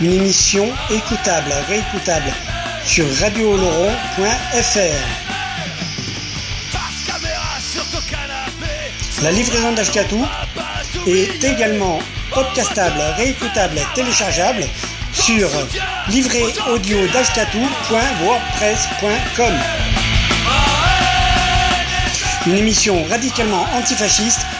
Une émission écoutable, réécoutable sur radiooloron.fr. La livraison d'Ashkatou est également podcastable, réécoutable, téléchargeable sur livréaudio.wordpress.com. Une émission radicalement antifasciste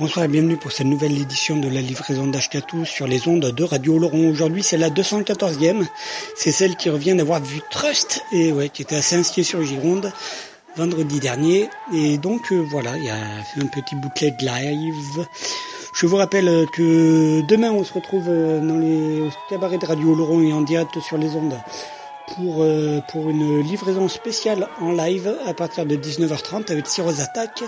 Bonsoir et bienvenue pour cette nouvelle édition de la livraison d'Ashkatou sur les ondes de Radio Oloron. Aujourd'hui, c'est la 214e. C'est celle qui revient d'avoir vu Trust et ouais, qui était assez inspirée sur Gironde vendredi dernier. Et donc euh, voilà, il y a un petit bouclet de live. Je vous rappelle euh, que demain on se retrouve euh, dans les cabarets de Radio Oloron et en direct sur les ondes pour, euh, pour une livraison spéciale en live à partir de 19h30 avec Cyrus Attack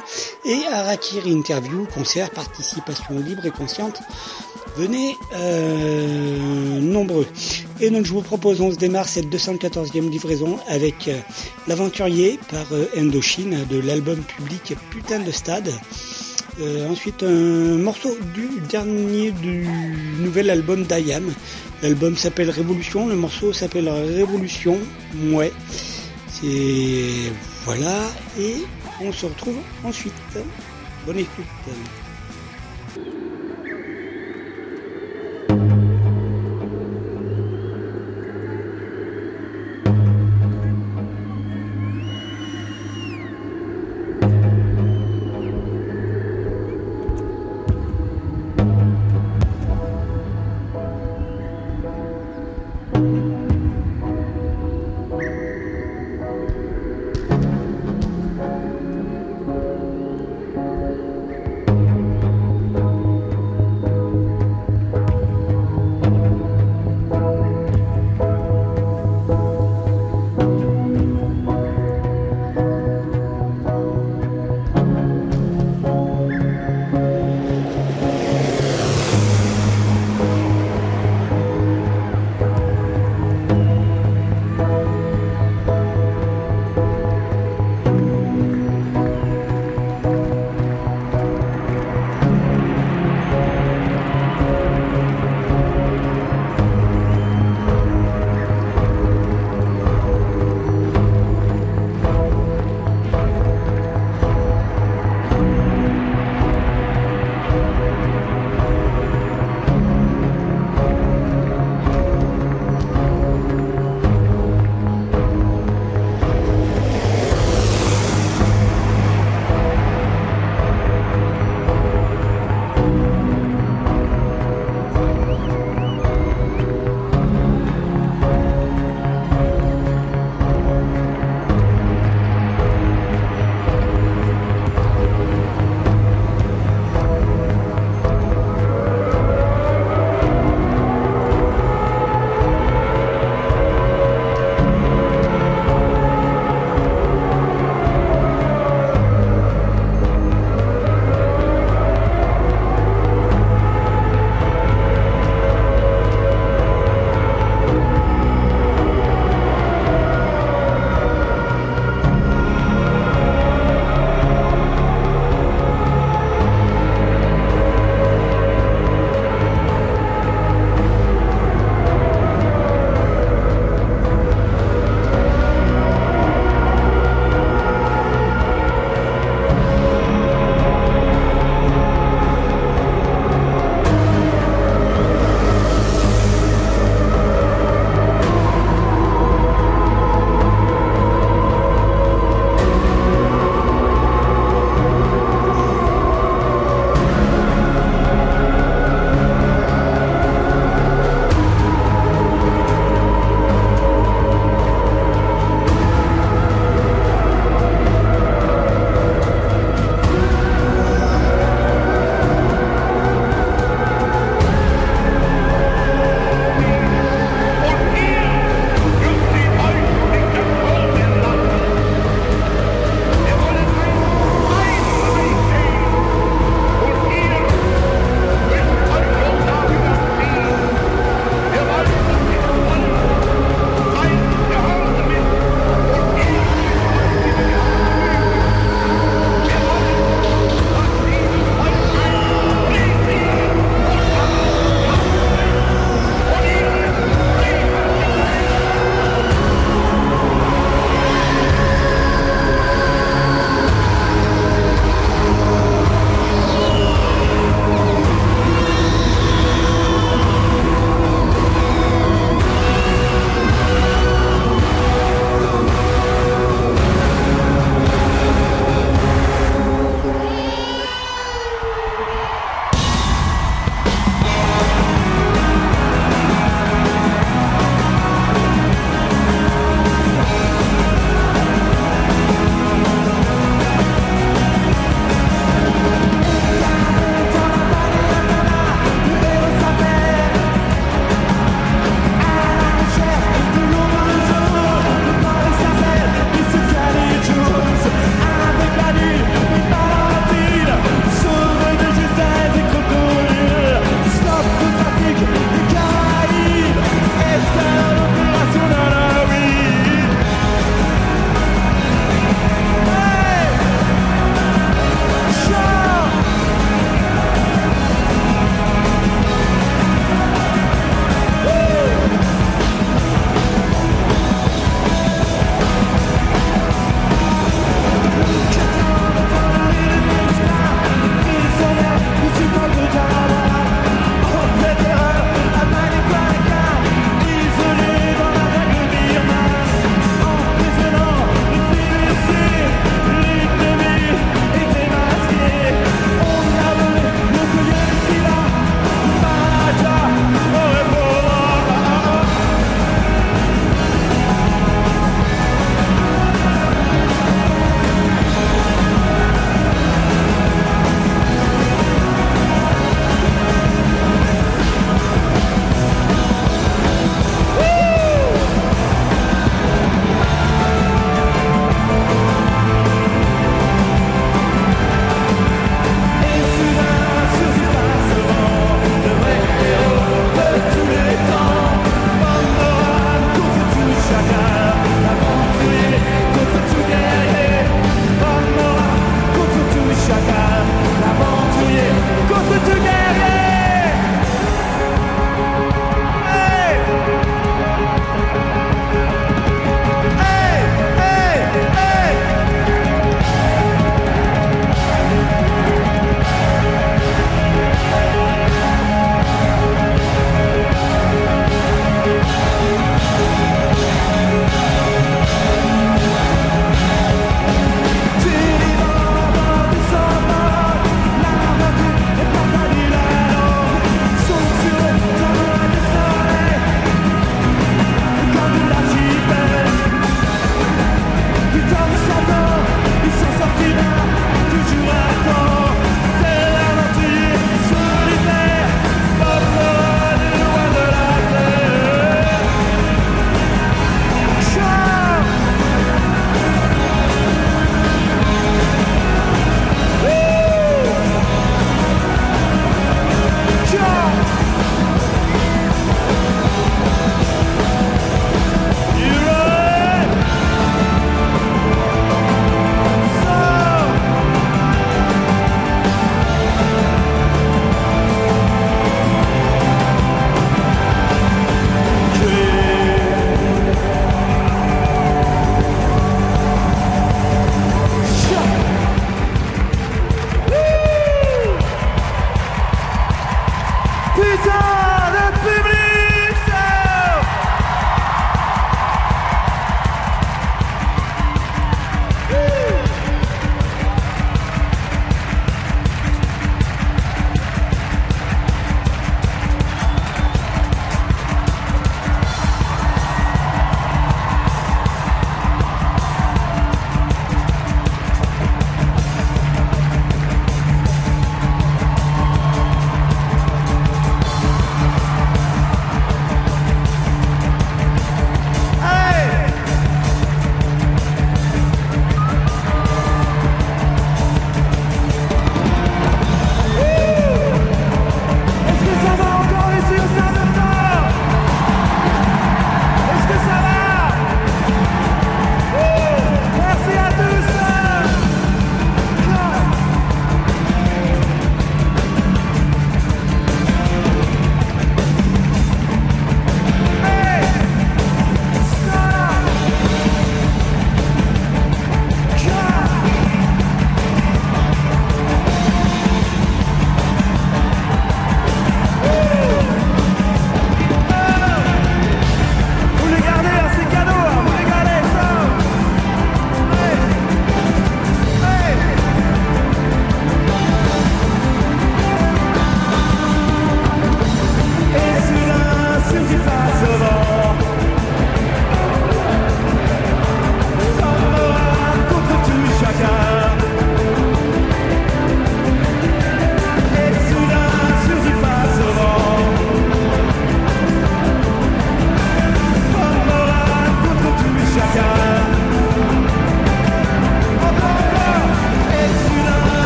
et Arakiri Interview, concert, participation libre et consciente. Venez euh, nombreux. Et donc je vous propose, on se démarre cette 214e livraison avec L'Aventurier par Indochine de l'album public Putain de Stade. Euh, ensuite un morceau du dernier du nouvel album d'Ayam. L'album s'appelle Révolution, le morceau s'appelle Révolution, ouais. C'est voilà et on se retrouve ensuite. Bonne écoute.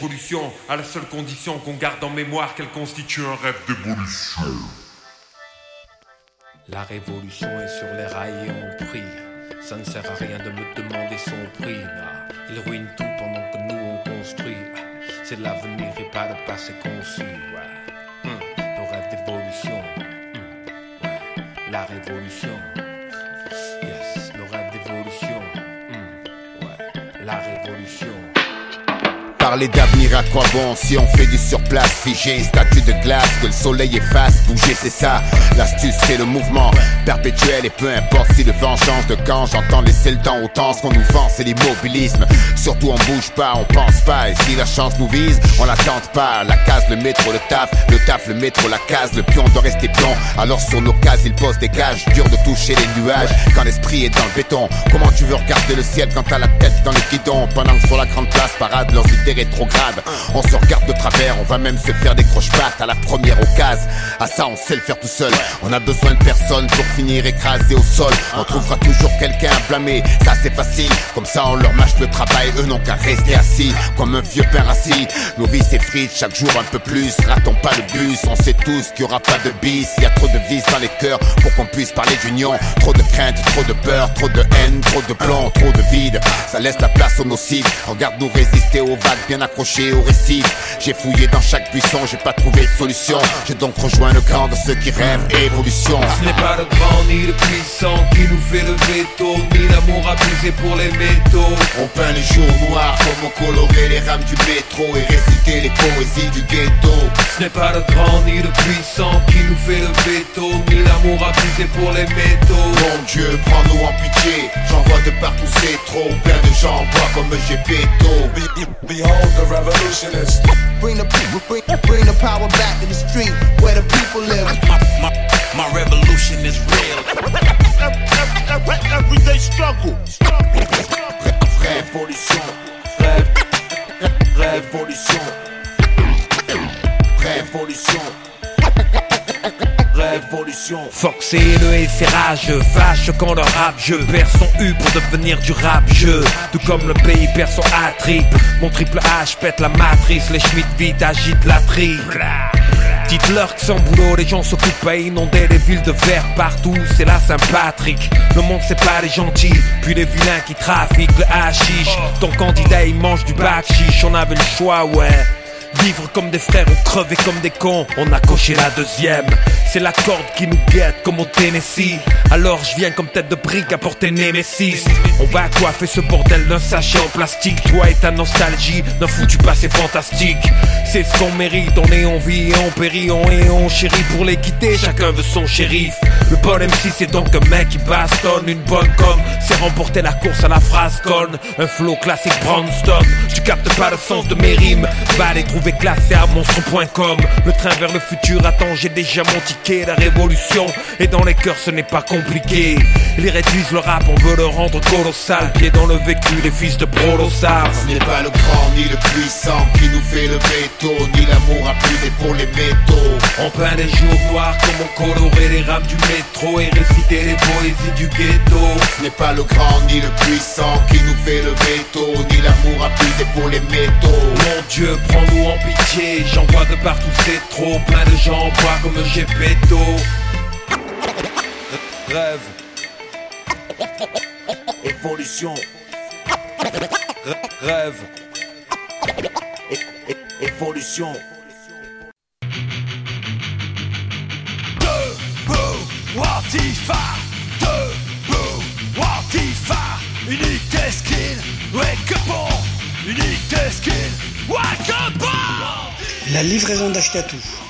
Révolution, à la seule condition qu'on garde en mémoire qu'elle constitue un rêve d'évolution. La révolution est sur les rails et on prie. Ça ne sert à rien de me demander son prix. là. Il ruine tout pendant que nous on construit. C'est l'avenir et pas le passé conçu. ouais. Le rêve d'évolution. Hum, ouais. La révolution. Parler d'avenir à quoi bon? Si on fait du surplace Figé, statue de glace, que le soleil efface Bouger c'est ça, l'astuce c'est le mouvement Perpétuel et peu importe si le vent change de camp J'entends laisser le temps au temps, ce qu'on nous vend c'est l'immobilisme. Surtout on bouge pas, on pense pas Et si la chance nous vise, on la tente pas. La case, le métro, le taf, le taf, le métro, la case Le pion doit rester pion, alors sur nos cases il pose des gages Dur de toucher les nuages. Quand l'esprit est dans le béton Comment tu veux regarder le ciel quand t'as la tête dans le guidon? Pendant que sur la grande place parade leurs idées rétrogrades On se regarde de travers, on va même se faire des croche-pattes à la première occasion. À ça on sait le faire tout seul. On a besoin de personne pour finir écrasé au sol. On trouvera toujours quelqu'un à blâmer, ça c'est facile. Comme ça on leur mâche le travail, eux n'ont qu'à rester assis Comme un vieux père assis. Nos vies s'effritent chaque jour un peu plus. Ratons pas le bus, on sait tous qu'il y aura pas de bis. Y a trop de vis dans les cœurs pour qu'on puisse parler d'union. Trop de crainte, trop de peur, trop de haine, trop de plomb, trop de vide. Ça laisse la place aux nocifs Regarde-nous résister aux vagues bien accrochées au récif. J'ai fouillé dans chaque buisson, j'ai pas trouvé de solution. J'ai donc rejoint le camp de ceux qui rêvent évolution. Ce n'est pas le grand ni le puissant qui nous fait le veto, ni l'amour abusé pour les métaux. On peint les jours noirs comme on colorait les rames du métro Et réciter les poésies du ghetto. Ce n'est pas le grand ni le puissant qui nous fait le veto, ni l'amour abusé pour les métaux. Mon Dieu, prends-nous en pitié. J'en vois de partout, c'est trop. Plein de gens bois comme Gepetto Behold the revolutionists. Bring the bring, bring the power back to the street where the people live. My, my, my revolution is real. Everyday struggle. Révolution, Rêve, révolution, révolution révolution. Fox et le et ses rageux, vache quand le rap je perds son U pour devenir du rap jeu. Tout comme le pays perd son A-trip. Mon triple H pète la matrice, les Schmitt vite agitent la triple. Dites-leur que sans boulot, les gens s'occupent à inonder les villes de verre partout, c'est la Saint-Patrick. Le monde, c'est pas les gentils, puis les vilains qui trafiquent le hashish. Ton candidat, il mange du bac chiche, on avait le choix, ouais. Vivre comme des frères ou crever comme des cons, on a coché la deuxième. C'est la corde qui nous guette comme au Tennessee. Alors je viens comme tête de brique apporter Nemesis. On va coiffer ce bordel d'un sachet en plastique. Toi et ta nostalgie d'un foutu passé fantastique. C'est ce qu'on mérite, on est en vie on périt, on est on chérit pour les quitter. Chacun veut son shérif. Le bon MC c'est donc un mec qui bastonne une bonne com. C'est remporter la course à la phrase conne. Un flow classique Brownstone. Tu captes pas le sens de mes rimes. Va les trouver classés à monstre.com. Le train vers le futur attend, j'ai déjà mon ticket. La révolution et dans les cœurs ce n'est pas compliqué. Ils réduisent le rap, on veut le rendre colossal. Pied dans le vécu, les fils de Prolossar. Ce n'est pas le grand ni le puissant qui nous fait le veto Ni l'amour abusé pour les métaux On peint les jours noirs comme on colorait les rames du métro et réciter les poésies du ghetto. Ce n'est pas le grand ni le puissant qui nous fait le veto Ni l'amour abusé pour les métaux Mon Dieu, prends-nous en pitié. J'en vois de partout, c'est trop. Plein de gens en bois comme Rêve, Évolution, rêve. évolution. Debout, Watifa Debout, Watifa Unique skin, wake Unique skin, wake La livraison d'Ashkatou.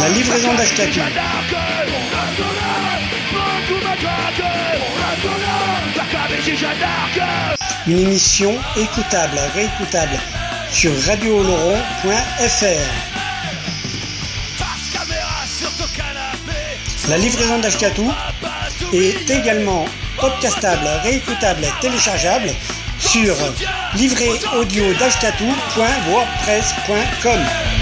La livraison d'Ashkatou. Une émission écoutable, réécoutable sur radiooloron.fr. La livraison d'Ashkatou est également podcastable, réécoutable, téléchargeable sur livréaudio.wordpress.com.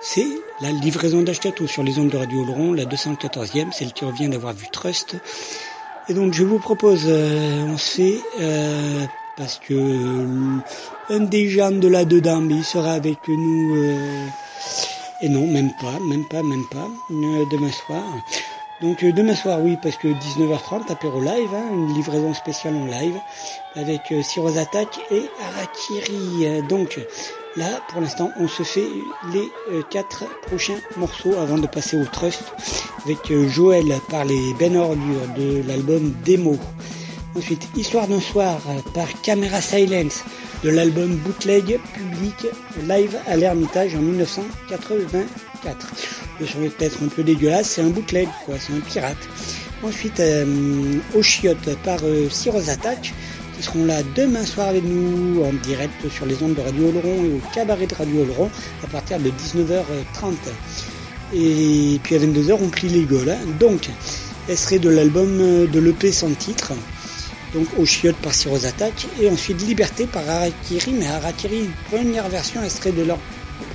C'est la livraison d'Ashkatou sur les ondes de Radio Oloron, la 214e, celle qui revient d'avoir vu Trust. Et donc je vous propose, euh, on se fait, euh, parce que euh, un des gens de là-dedans, mais il sera avec nous, et non, même pas, même pas, même pas, demain soir. Donc euh, demain soir, oui, parce que 19h30, apéro live, hein, une livraison spéciale en live, avec euh, Attack et Arakiri. Euh, Donc là, pour l'instant, on se fait les euh, quatre prochains morceaux avant de passer au Trust, avec Joël par les Ben Ordure de l'album Démo. Ensuite, Histoire d'un soir par Camera Silence de l'album Bootleg Public Live à l'Ermitage en 1984. Le son est peut-être un peu dégueulasse, c'est un bootleg, quoi, c'est un pirate. Ensuite, euh, Au Chiottes par euh, Syros Attack, qui seront là demain soir avec nous en direct sur les ondes de Radio Oloron et au cabaret de Radio Oloron à partir de 19h30. Et puis à 22h, on plie les gueules. hein. Donc, elle serait de l'album euh, de l'EP sans titre. Donc au chiottes par Syros Attack et ensuite Liberté par Harakiri mais Harakiri première version elle serait de leur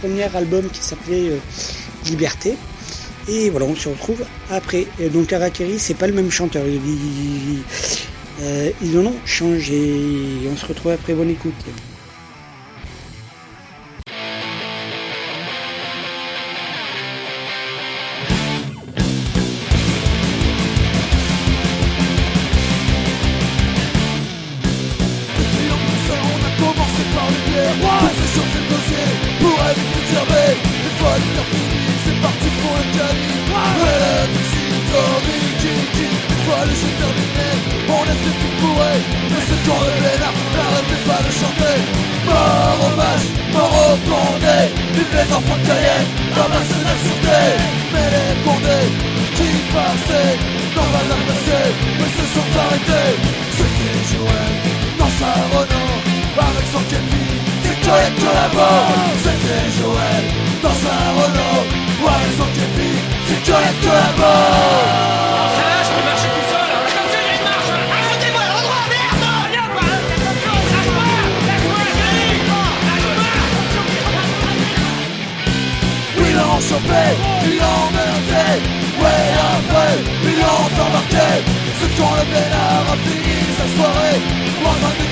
premier album qui s'appelait euh, Liberté. Et voilà on se retrouve après. Et donc Harakiri c'est pas le même chanteur. Ils- euh, ils en ont changé. On se retrouve après. Bonne écoute Joël C'était Joël dans sa Renault. Avec son képi C'est Joël que là-bas Il il l'a Ouais après, il l'a embarqué Ce tour le bénard a fini sa soirée. En train de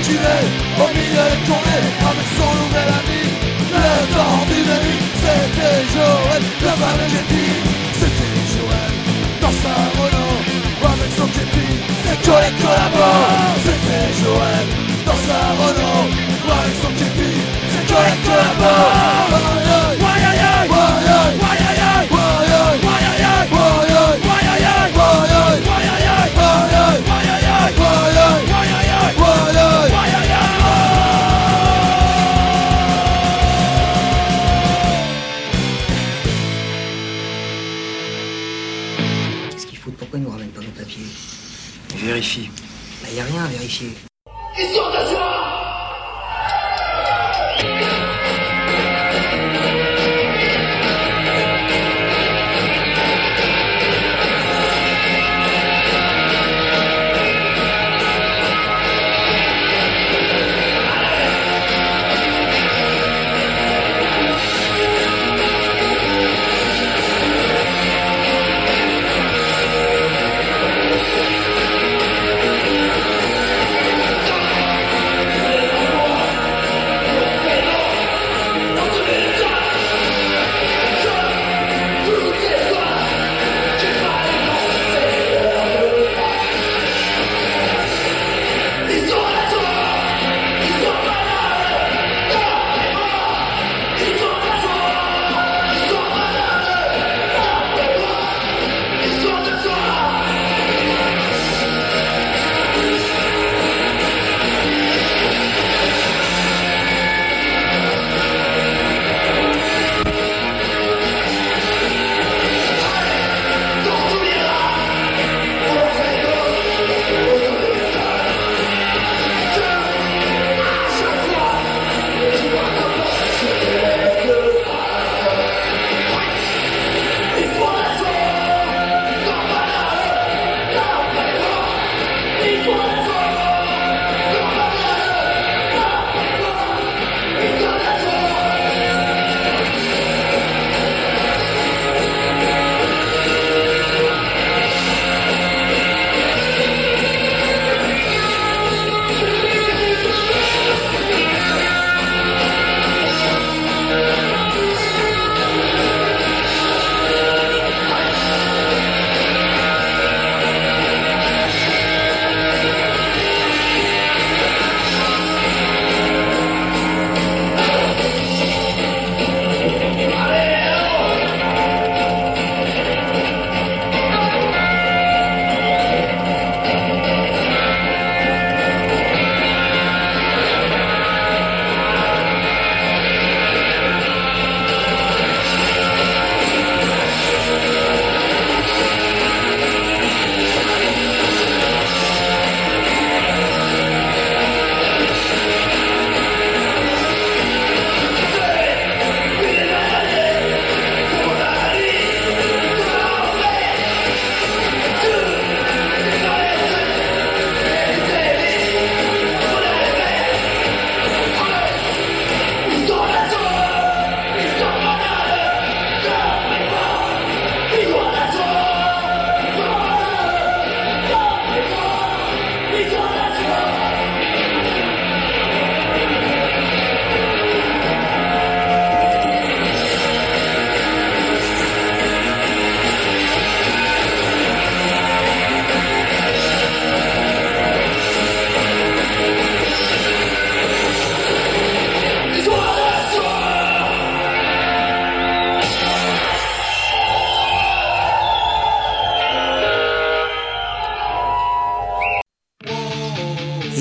au milieu des tournées Avec son nouvel ami Le temps dynamique C'était Joël, le mal de C'était Joël Dans sa Renault Avec son képi, c'est Colette collabore, c'était Joël dans sa Renault Avec son képi, c'est Colette collabore Qu'est-ce qu'il faut? Pourquoi ils nous ramènent pas nos papiers? Vérifie. Bah y a rien à vérifier.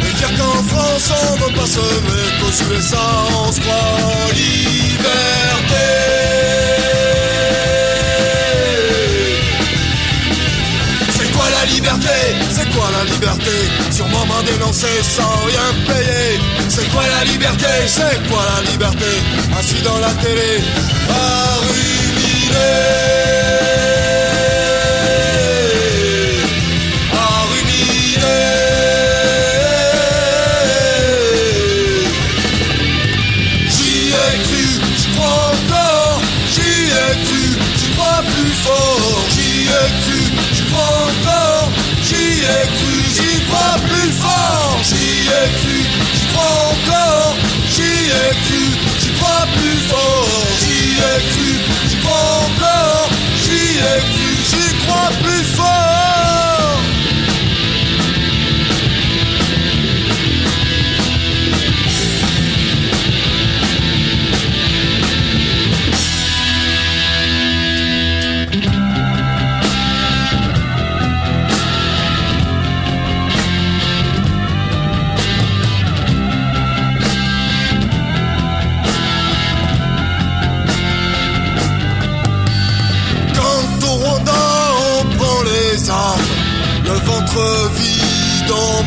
Et dire qu'en France on veut pas se mettre qu'aux USA on se croit liberté. C'est quoi la liberté? C'est quoi la liberté? Sûrement m'en dénoncer sans rien payer. C'est quoi la liberté? C'est quoi la liberté? Assis dans la télé, à ruminer. Ai cru, j'y crois encore, j'y ai cru, j'y crois plus fort, j'y ai cru, j'y crois encore, j'y ai cru, j'y crois plus fort.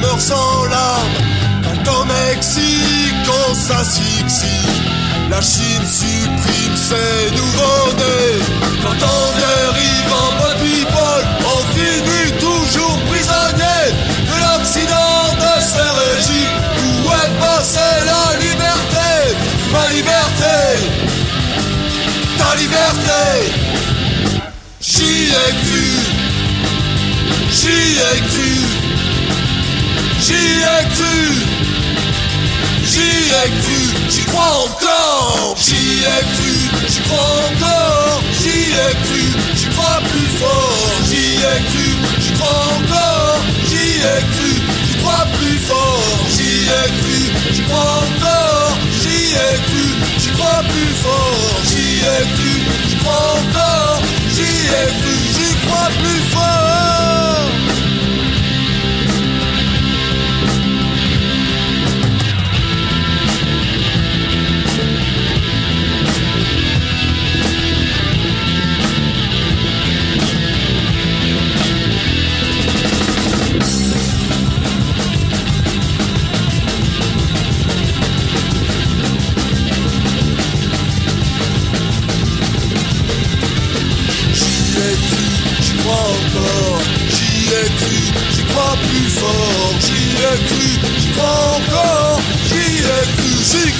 Meurt sans larmes. Quand au Mexique on s'asphyxie, la Chine supprime ses nouveaux-nés. Quand on dérive en mode people, on finit toujours prisonnier de l'Occident de ces régimes. Où est passée la liberté, ma liberté, ta liberté? J'y ai cru, j'y ai cru, j'y ai cru, j'y ai cru, j'y crois encore, j'y ai cru, j'y crois encore, j'y ai cru, j'y crois plus fort, j'y ai cru, j'y crois encore, j'y ai cru, j'y crois plus fort, j'y ai cru, j'y crois encore, j'y ai cru, j'y crois plus fort, j'y ai cru, j'y crois encore, j'y ai cru, j'y crois plus fort. Plus fort, j'y ai cru, j'y crois encore, j'y ai cru,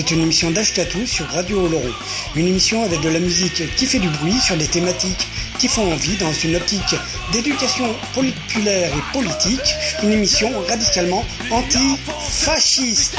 C'est une émission d'Ashkatou sur Radio Oloron. Une émission avec de la musique qui fait du bruit sur des thématiques qui font envie dans une optique d'éducation populaire et politique. Une émission radicalement anti-fasciste.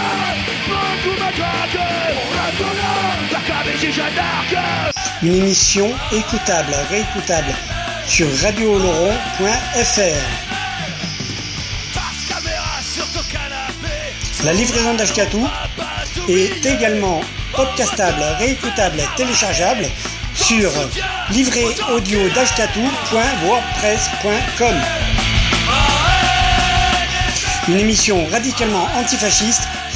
Une émission écoutable, réécoutable sur radiooloron.fr. La livraison d'Ashkatou est également podcastable, réécoutable, téléchargeable sur livréaudio.wordpress.com. Une émission radicalement antifasciste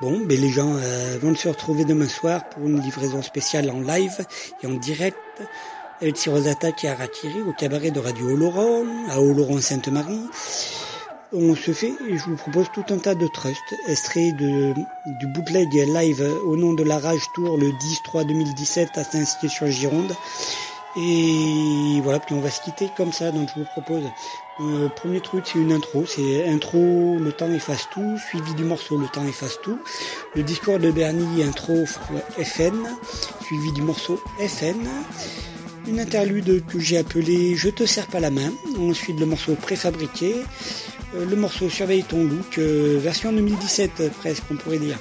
Bon, ben les gens euh, vont se retrouver demain soir pour une livraison spéciale en live et en direct. Avec Sirosata et Harakiri au cabaret de Radio Oloron, à Oloron Sainte-Marie. On se fait, et je vous propose tout un tas de trusts, extraits de, du bootleg live au nom de la Rage Tour le 10-3-2017 à Saint-Cyr-sur-Gironde. Et voilà, puis on va se quitter comme ça, donc je vous propose. Euh, premier truc, c'est une intro, c'est intro, le temps efface tout, suivi du morceau, le temps efface tout. Le discours de Bernie, intro FN, suivi du morceau FN. Une interlude que j'ai appelée Je te serre pas la main. Ensuite, le morceau préfabriqué. Euh, le morceau Surveille ton look, euh, version 2017 euh, presque, on pourrait dire.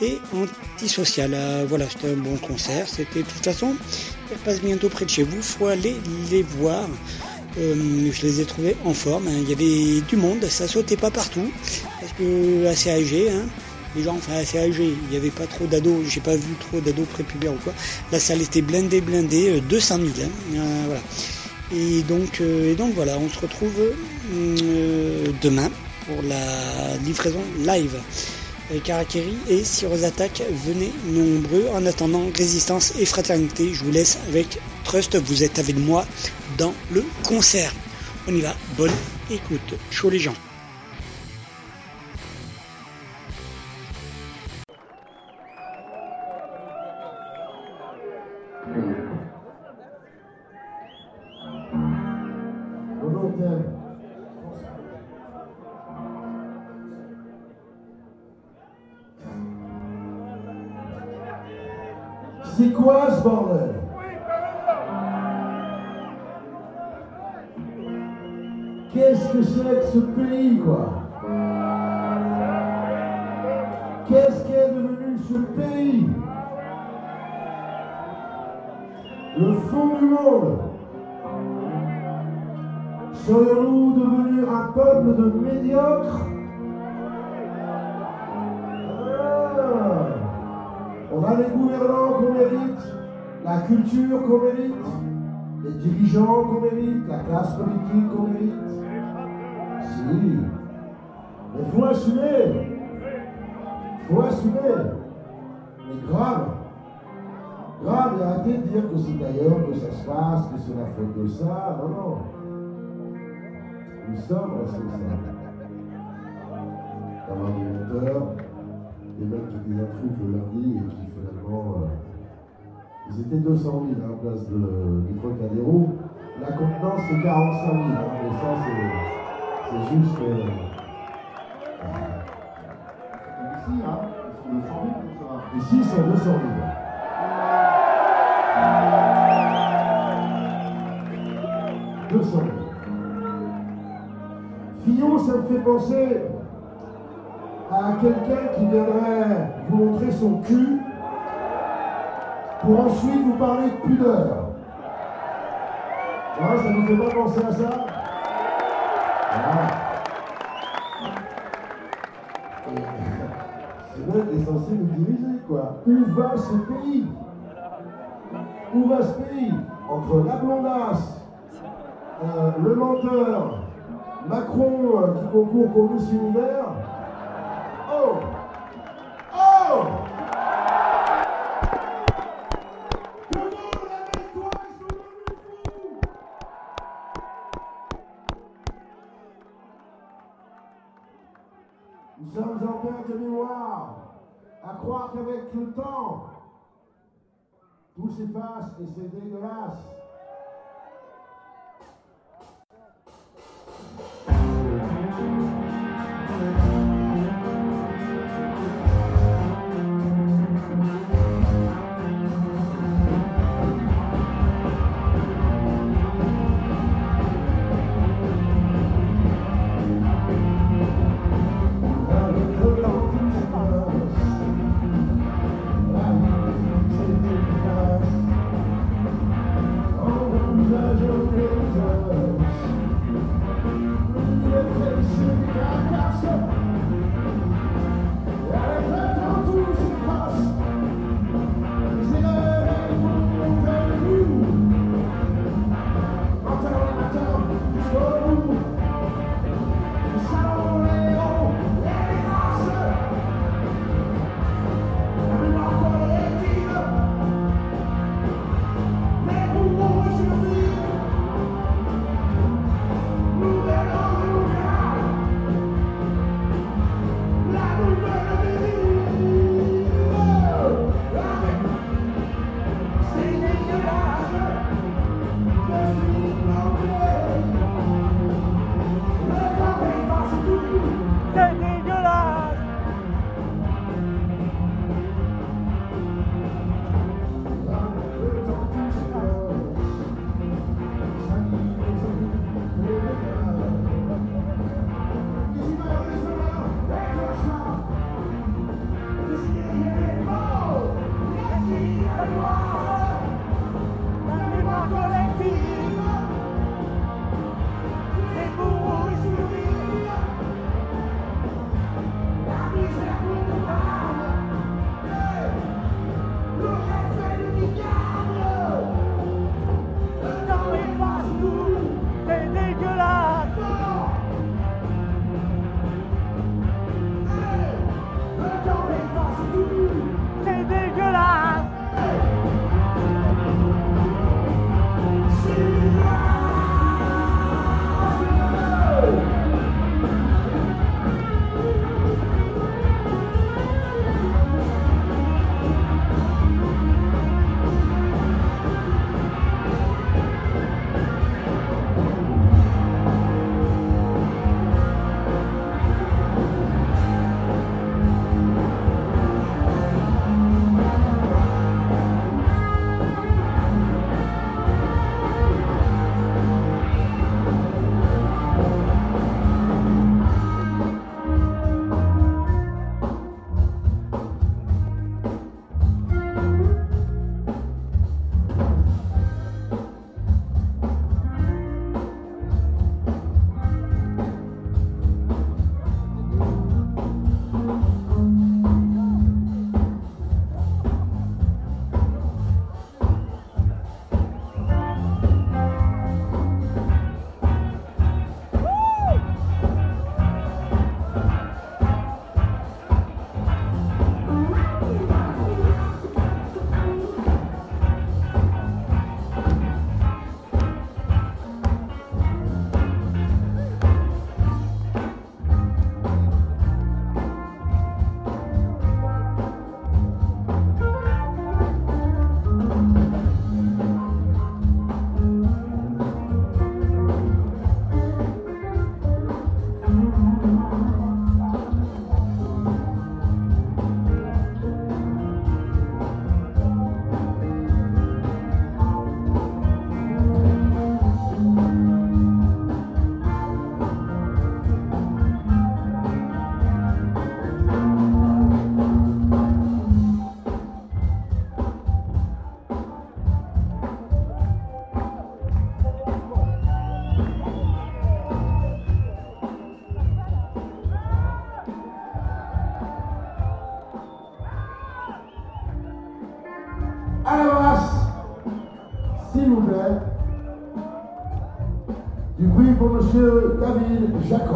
Et Antisocial. Euh, voilà, c'était un bon concert. C'était de toute façon, ils passent bientôt près de chez vous. Faut aller les voir. Je les ai trouvés en forme. hein. Il y avait du monde, ça sautait pas partout. Parce que assez âgé, hein. Les gens, enfin assez âgés, il n'y avait pas trop d'ados, j'ai pas vu trop d'ados prépubères ou quoi. La salle était blindée, blindée, euh, 200 000. hein. Voilà. Et donc, et donc voilà, on se retrouve demain pour la livraison live avec Harakiri et Siros Attack. Venez nombreux. En attendant, résistance et fraternité. Je vous laisse avec Trust. Vous êtes avec moi dans le concert. On y va. Bonne écoute. Chaud les gens. C'est quoi ce bordel? Qu'est-ce que c'est que ce pays, quoi? Qu'est-ce qu'est devenu ce pays? Le fond du monde. Serions-nous devenus un peuple de médiocres? Ah. On a les gouvernants qu'on mérite, la culture qu'on mérite, les dirigeants qu'on mérite, la classe politique qu'on mérite. Si. Mais faut assumer. Faut assumer. Mais grave. Grave, et arrêtez de dire que c'est ailleurs que ça se passe, que c'est la faute de ça. Non, non. Nous sommes responsables. D'avoir des monteurs, des mecs qui disaient un truc le lundi et qui finalement. euh, ils étaient 200 000 à la place de, du Trocadéro. La contenance, c'est 45 000. hein, mais ça, c'est, c'est juste. euh, Ici, hein, ils sont 200 000 pour ça. Ici, c'est 200 000. Deux cent mille. Fillon, ça me fait penser à quelqu'un qui viendrait vous montrer son cul pour ensuite vous parler de pudeur. Ouais, ça ne vous fait pas penser à ça Voilà. Et Ce mec est censé nous diriger, quoi. Où va ce pays? Où va ce pays? Entre la blondasse, euh, le menteur, Macron euh, qui concourt pour Miss Univers. Oh tout s'efface et monsieur David Jacob.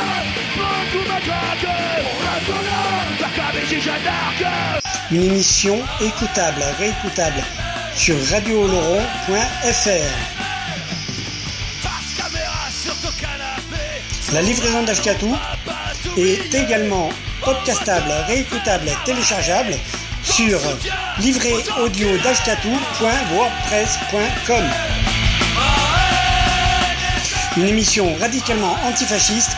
Une émission écoutable, réécoutable sur radiooloron.fr. La livraison d'Ashkatou est également podcastable, réécoutable, téléchargeable sur livréaudio.wordpress.com. Une émission radicalement antifasciste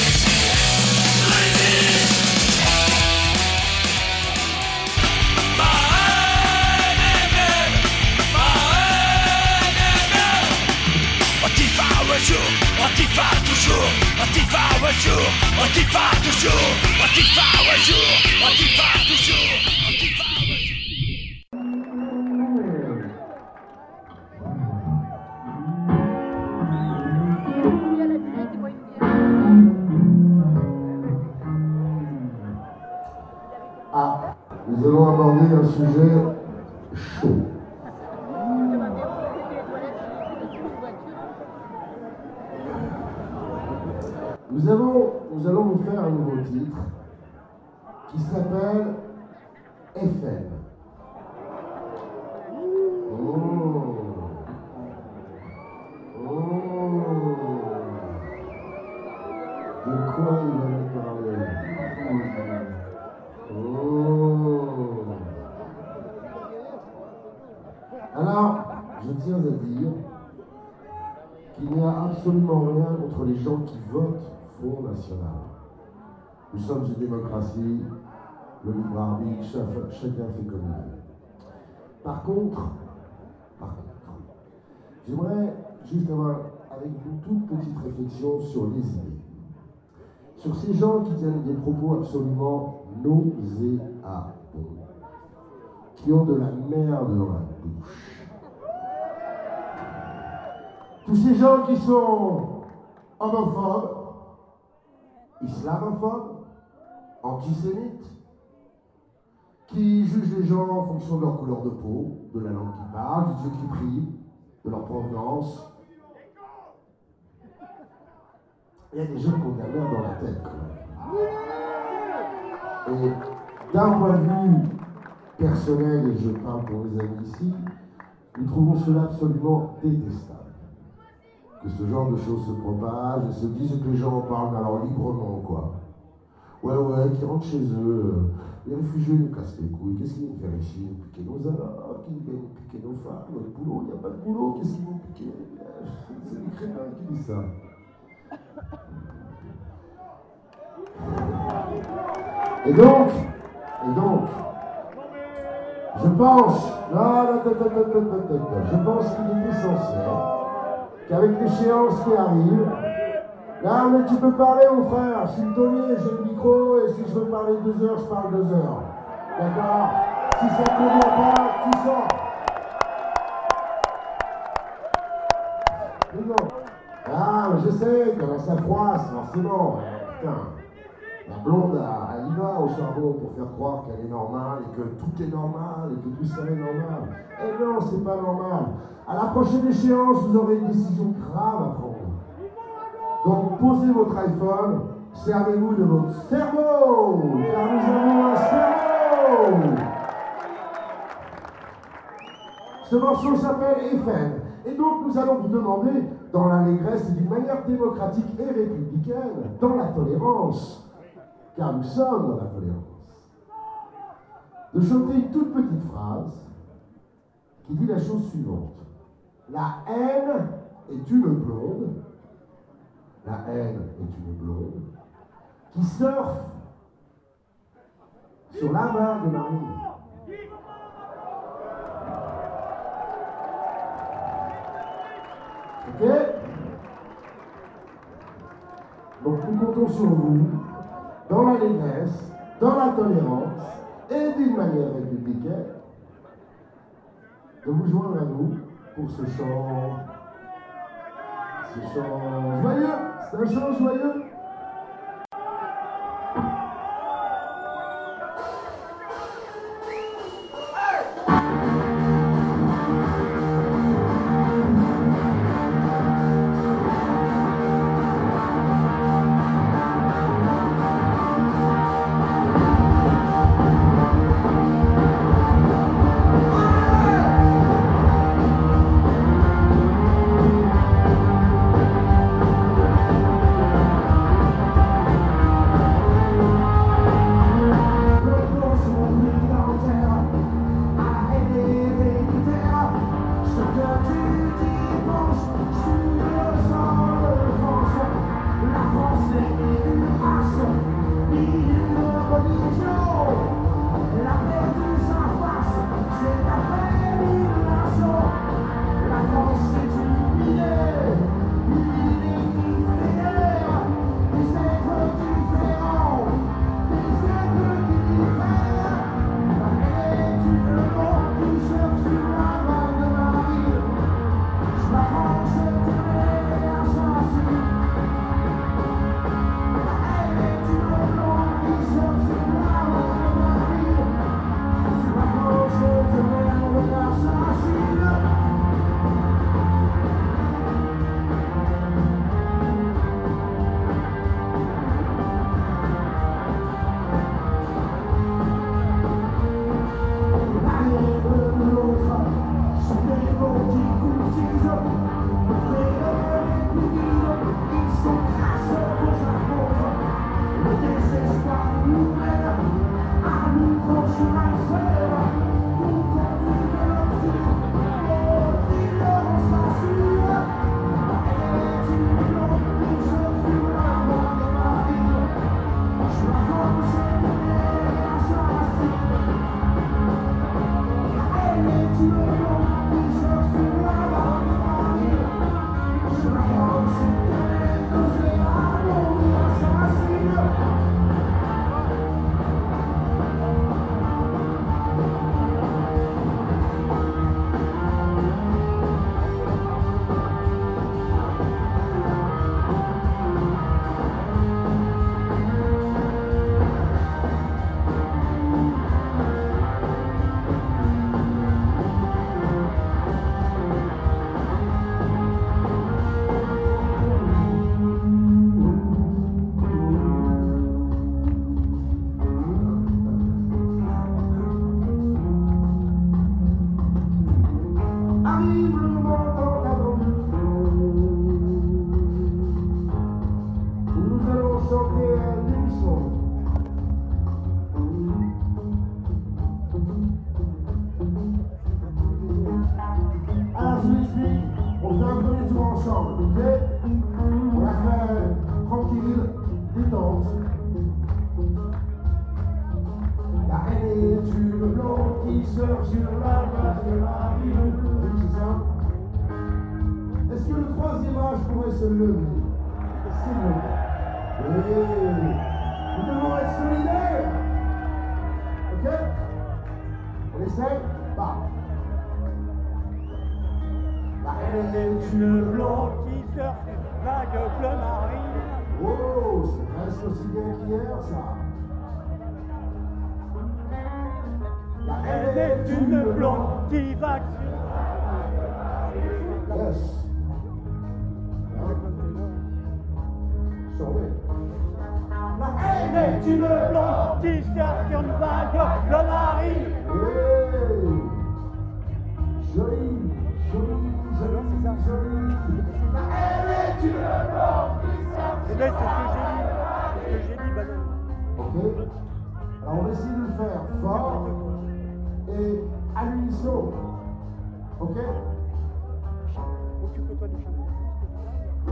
Ah, nous allons aborder un sujet chaud. Nous, avons, nous allons vous faire un nouveau titre qui s'appelle FM. Oh. Oh. De quoi il va parler? Oh. Alors, je tiens à dire qu'il n'y a absolument rien contre les gens qui votent National. Nous sommes une démocratie, le libre arbitre, cha- chacun fait comme il veut. Par contre, par contre, j'aimerais juste avoir avec vous toute petite réflexion sur les idées. Sur ces gens qui tiennent des propos absolument nauséabonds, qui ont de la merde dans la bouche. Tous ces gens qui sont homophobes, islamophobes, antisémites, qui jugent les gens en fonction de leur couleur de peau, de la langue qu'ils parlent, du Dieu qu'ils prient, de leur provenance. Il y a des gens qui ont de la merde dans la tête, quand même. Et d'un point de vue personnel, et je parle pour les amis ici, nous trouvons cela absolument détestable que ce genre de choses se propagent et se disent que les gens en parlent, alors librement, quoi. Ouais, ouais, euh, qui rentrent chez eux. Euh, les réfugiés nous cassent les couilles. Qu'est-ce qu'ils vont faire ici? Ils vont piquer nos alors, ils vont piquer nos femmes, notre boulot, il n'y a pas de boulot, qu'est-ce qu'ils vont piquer? Euh, c'est les crétins qui disent ça. Et donc, et donc, je pense, ah, là, là, je pense qu'il était sincère qu'avec l'échéance qui arrive, là, mais tu peux parler, mon frère, je suis le taulier, j'ai le micro, et si je veux parler deux heures, je parle deux heures. D'accord? Si ça ne convient pas, tu sors. Ah, mais je sais, quand ça froisse, forcément. Eh, putain. La blonde, elle, y va au charbon pour faire croire qu'elle est normale et que tout est normal et que tout ça est normal. Eh non, c'est pas normal. À la prochaine échéance, vous aurez une décision grave à prendre. Donc posez votre iPhone, servez-vous de votre cerveau, car nous avons un cerveau. Ce morceau s'appelle FN. Et donc nous allons vous demander, dans l'allégresse et d'une manière démocratique et républicaine, dans la tolérance, car nous sommes dans la tolérance, de chanter une toute petite phrase qui dit la chose suivante. La haine est une blonde, la haine est une blonde, qui surfe sur la de Marine. Ok? Donc nous comptons sur vous, dans la l'allégresse, dans la tolérance et d'une manière républicaine, de vous joindre à nous pour ce chant. Ce chant joyeux, c'est un chant joyeux. Oh, ça reste aussi bien qu'hier, ça. Fort et à l'unisson. Ok? Occupe-toi du chameau.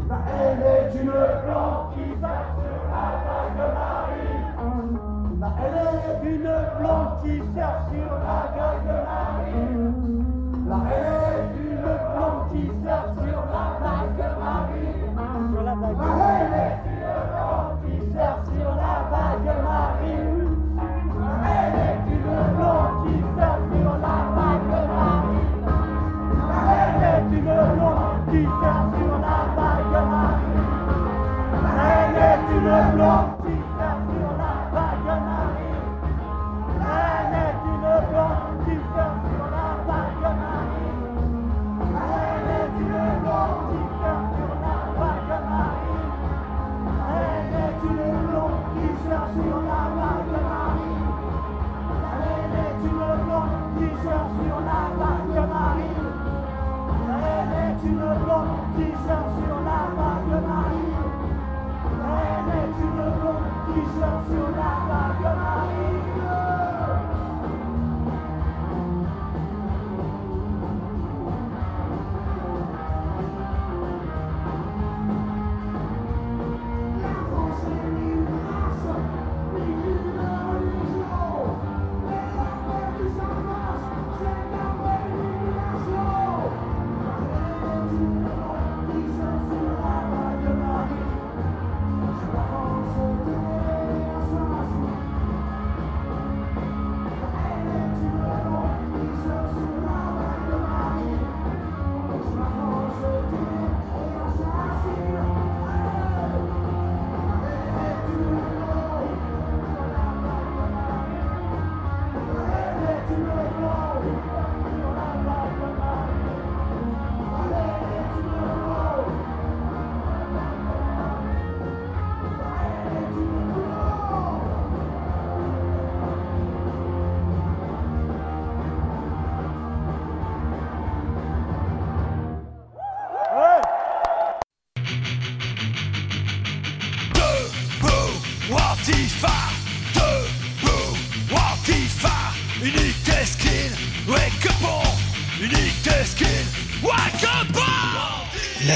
La haine est une plante qui sur la vague de mari. La haine est une plante qui sert sur la gueule de Marie. La haine est une plante qui sert sur la vague de Marie. Sur la haine est une plante qui sert sur la vague de Marie. Qui sert sur la vague de Marie. La haine est une plante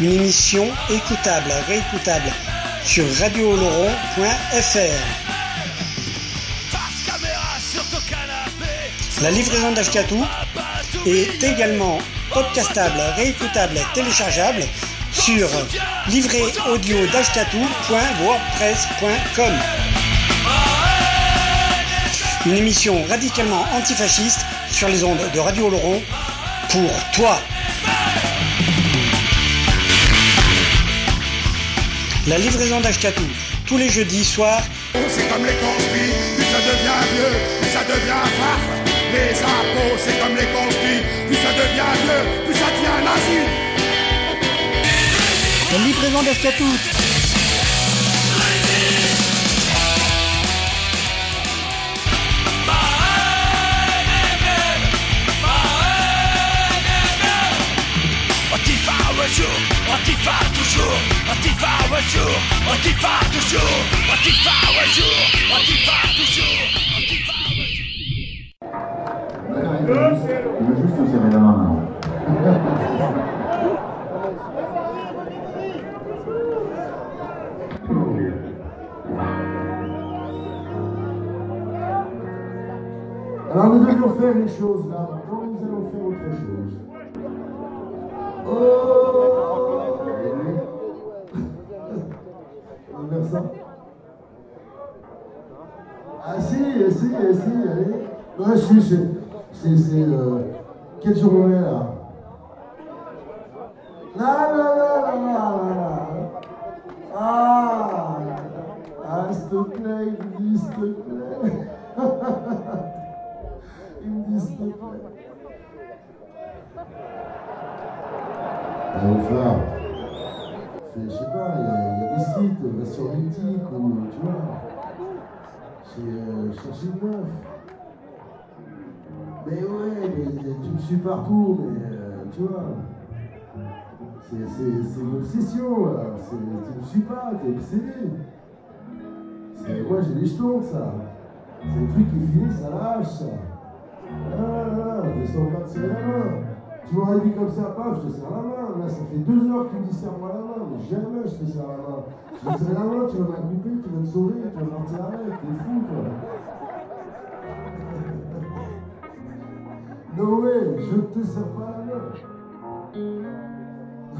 Une émission écoutable, réécoutable sur radiooloron.fr. La livraison d'Ashkatou est également podcastable, réécoutable, téléchargeable sur livréaudio.wordpress.com. Une émission radicalement antifasciste sur les ondes de Radio Oloron pour toi. La livraison d'Ashkatou, tous les jeudis soirs C'est comme les conspires, plus ça devient vieux, plus ça devient farf. Les impôts, c'est comme les conspires, plus ça devient vieux, plus ça devient nazi. La livraison d'Ashkatou. toujours, Antifa un jour, toujours, un jour, toujours, Il veut juste vous serrer la main Alors nous devons faire les choses là, nous allons faire autre chose. Ah si, si, si, allez. Ouais, si, c'est... C'est... c'est euh, quelle journée là? La la la la la la Ah Ah, s'il te plaît, il me dit s'il te plaît. Il me dit s'il te plaît. Alors, c'est- je sais pas, il y, a- des sites, va sur Mythique ou tu vois, chercher une meuf. Mais ouais, mais tu me suis partout, mais euh, tu vois, c'est une obsession là, tu me suis pas, t'es obsédé. Moi j'ai les jetons, ça. C'est le truc qui finit, ça lâche, ça. Ah là là, descends pas de serrer la main. Tu m'aurais dit comme ça, paf, je te serre la main. Là, ça fait deux heures que tu me dis serre-moi la main, mais jamais je te serre la main. Je te serrer la main, tu vas me couper, tu vas me sauver, tu vas partir avec, t'es fou, quoi. No way, je ne te serre pas la main.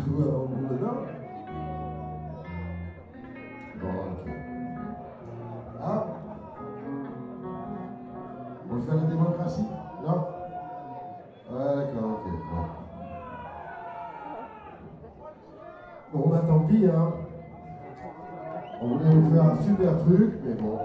Ouais, on est dedans. Bon, ok. Ah On faire la démocratie? Non? Ouais, d'accord, ok. Bon. Bon, bah tant pis, hein. On voulait vous faire un super truc, mais bon.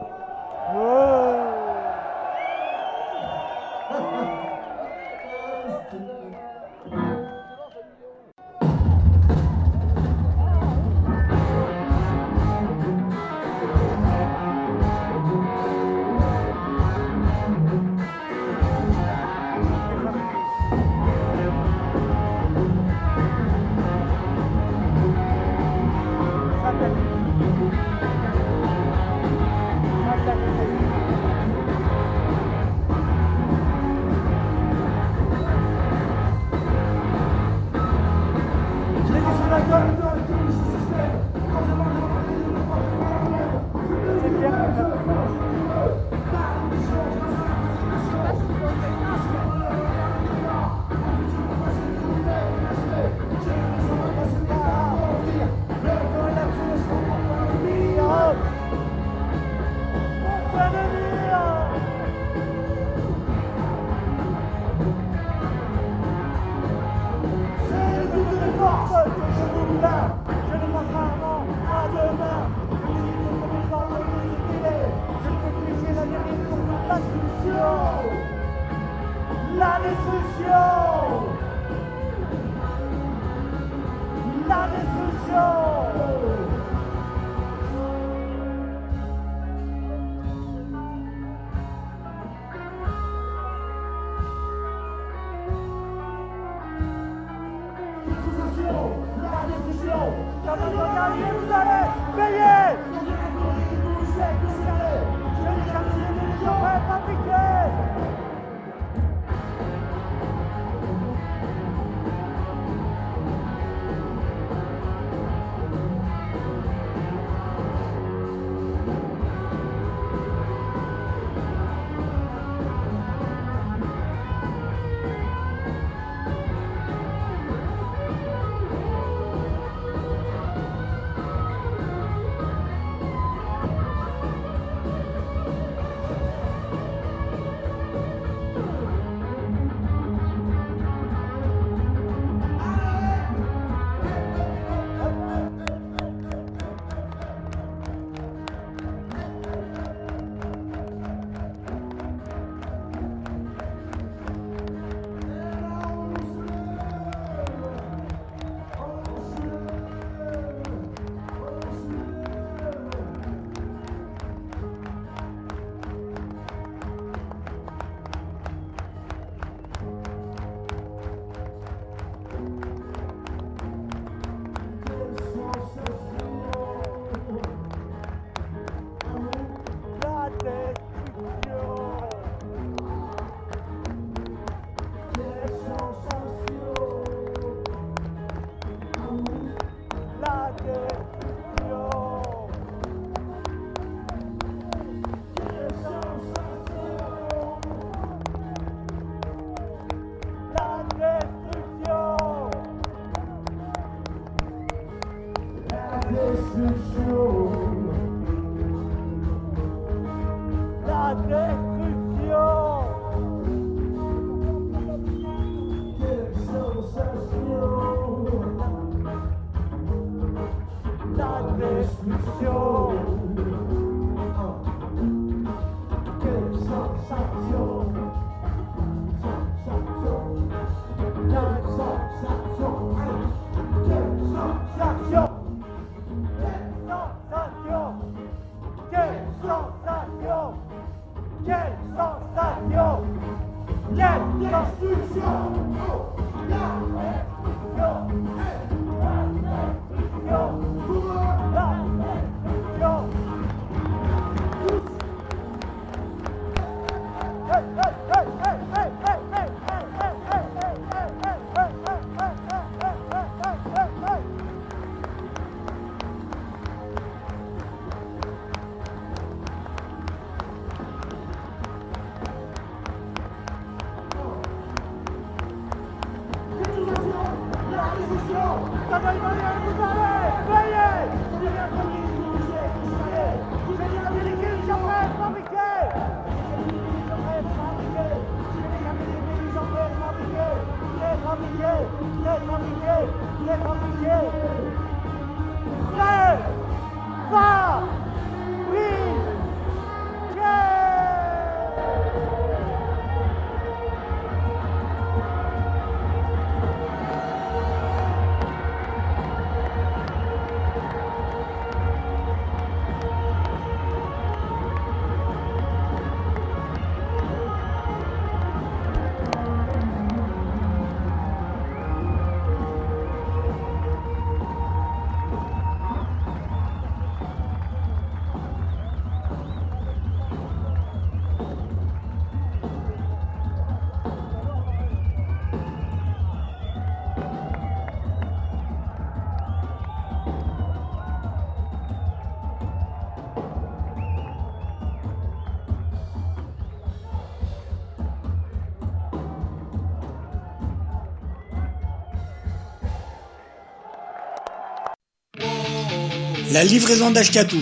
La livraison d'Ashkatou.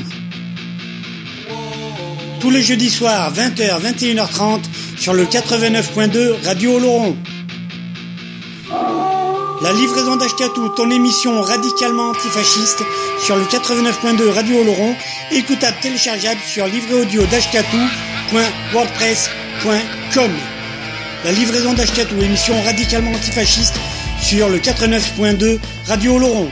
Tous les jeudis soirs, 20h, 21h30, sur le 89.2 Radio Oloron. La livraison d'Ashkatou, ton émission radicalement antifasciste, sur le 89.2 Radio Oloron, écoutable téléchargeable sur livréaudio.wordpress.com. La livraison d'Ashkatou, émission radicalement antifasciste, sur le 89.2 Radio Oloron.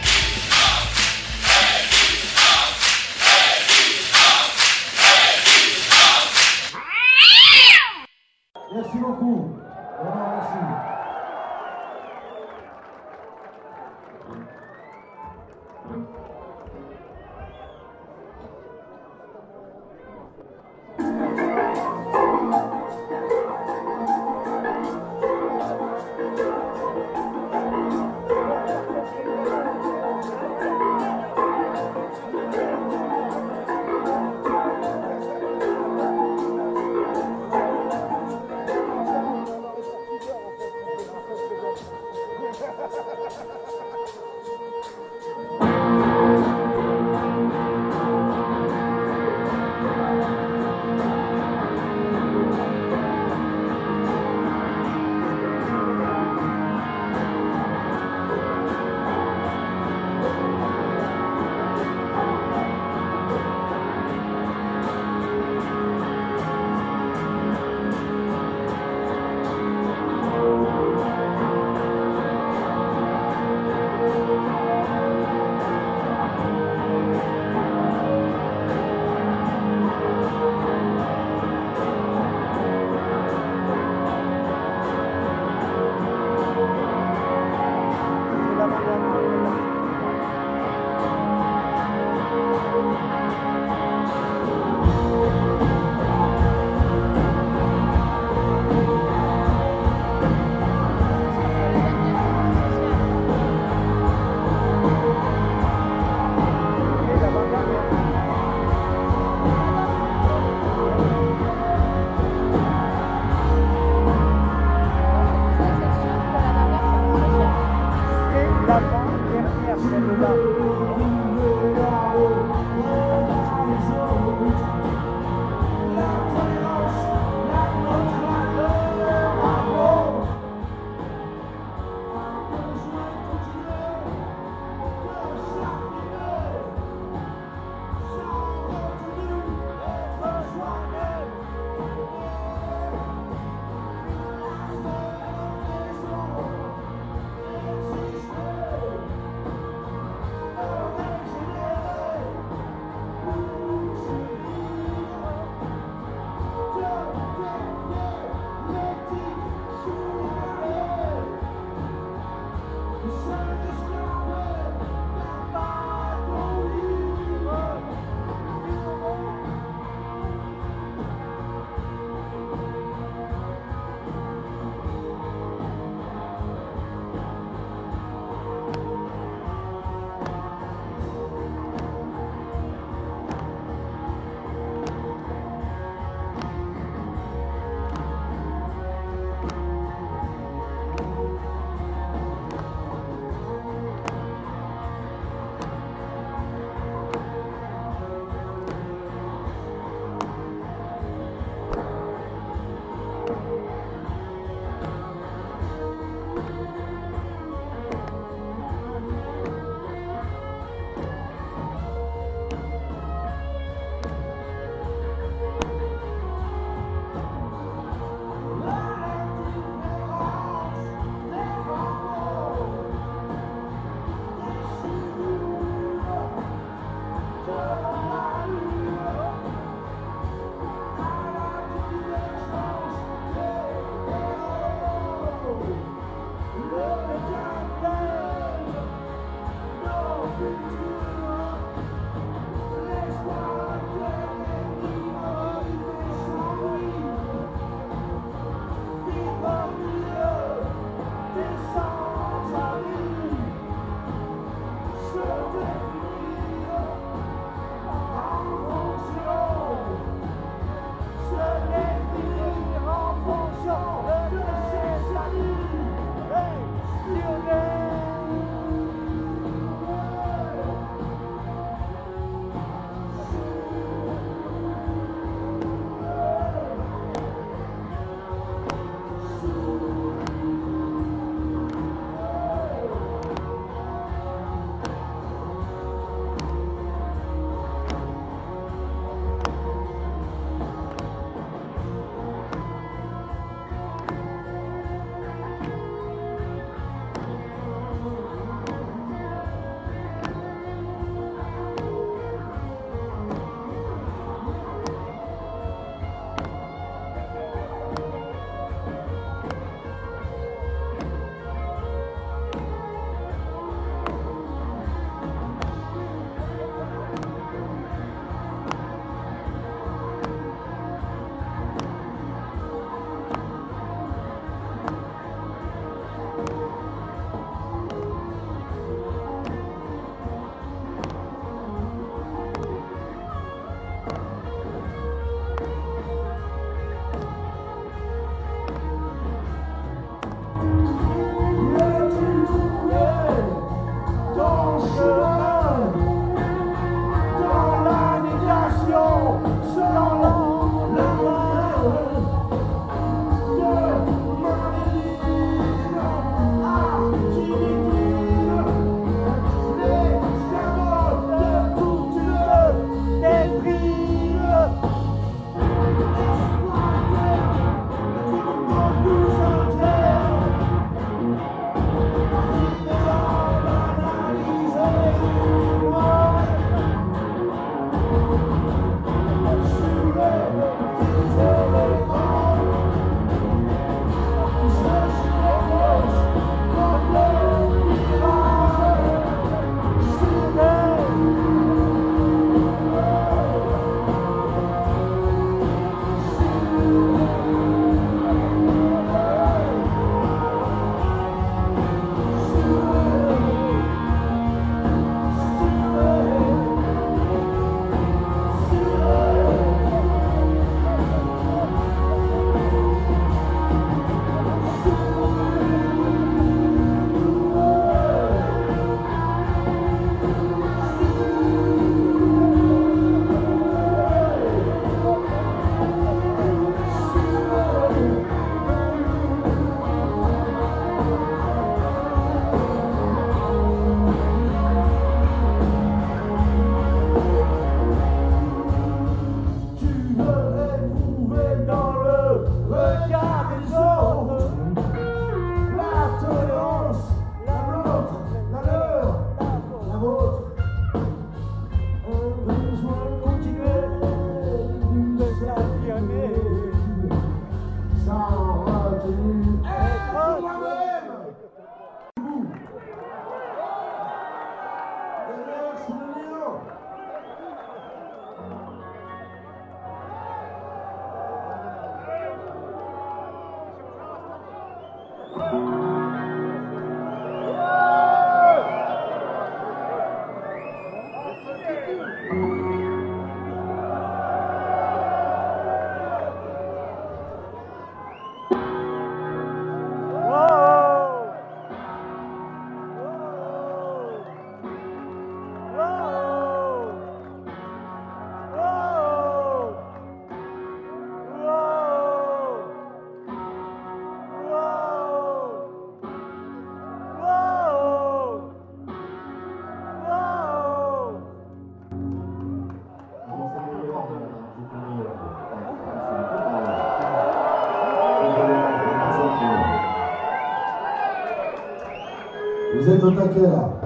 Ah,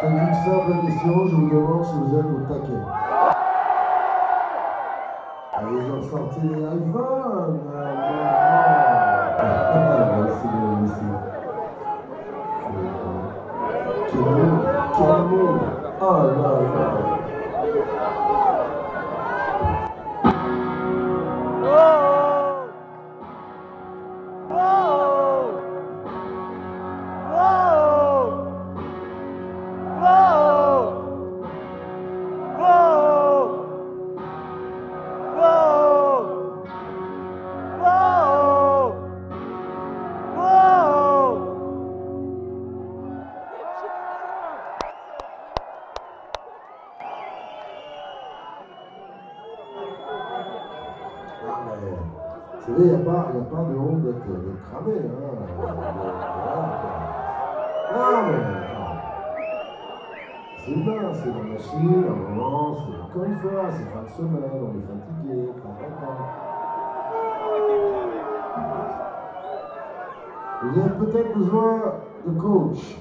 C'est une simple question, je vous demande si vous êtes au taquet. Allez, j'ai sorti les on est fatigué, Vous avez peut-être besoin de coach.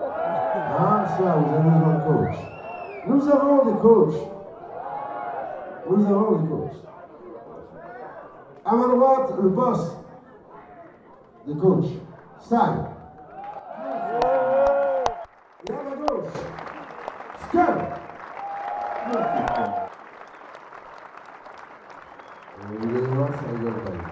Hein, ça, vous avez besoin de coach. Nous avons des coachs. Nous avons des coachs. À ma droite, le boss des coachs, Sal. Et à ma gauche, Skull. Merci. Thank you, everybody.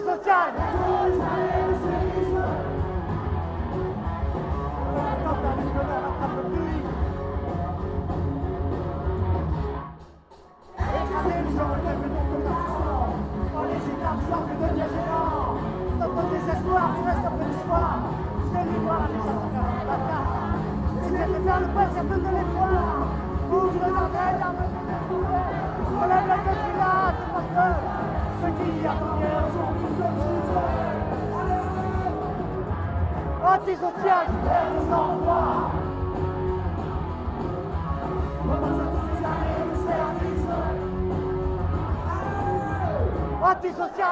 sociali. justice sociale. Antisocial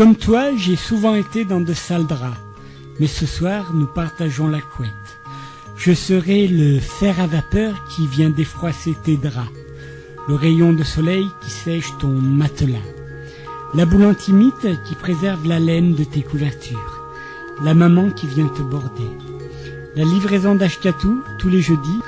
Comme toi, j'ai souvent été dans de sales draps. Mais ce soir, nous partageons la couette. Je serai le fer à vapeur qui vient défroisser tes draps. Le rayon de soleil qui sèche ton matelas. La boule antimite qui préserve la laine de tes couvertures. La maman qui vient te border. La livraison d'Ashkatou tous les jeudis.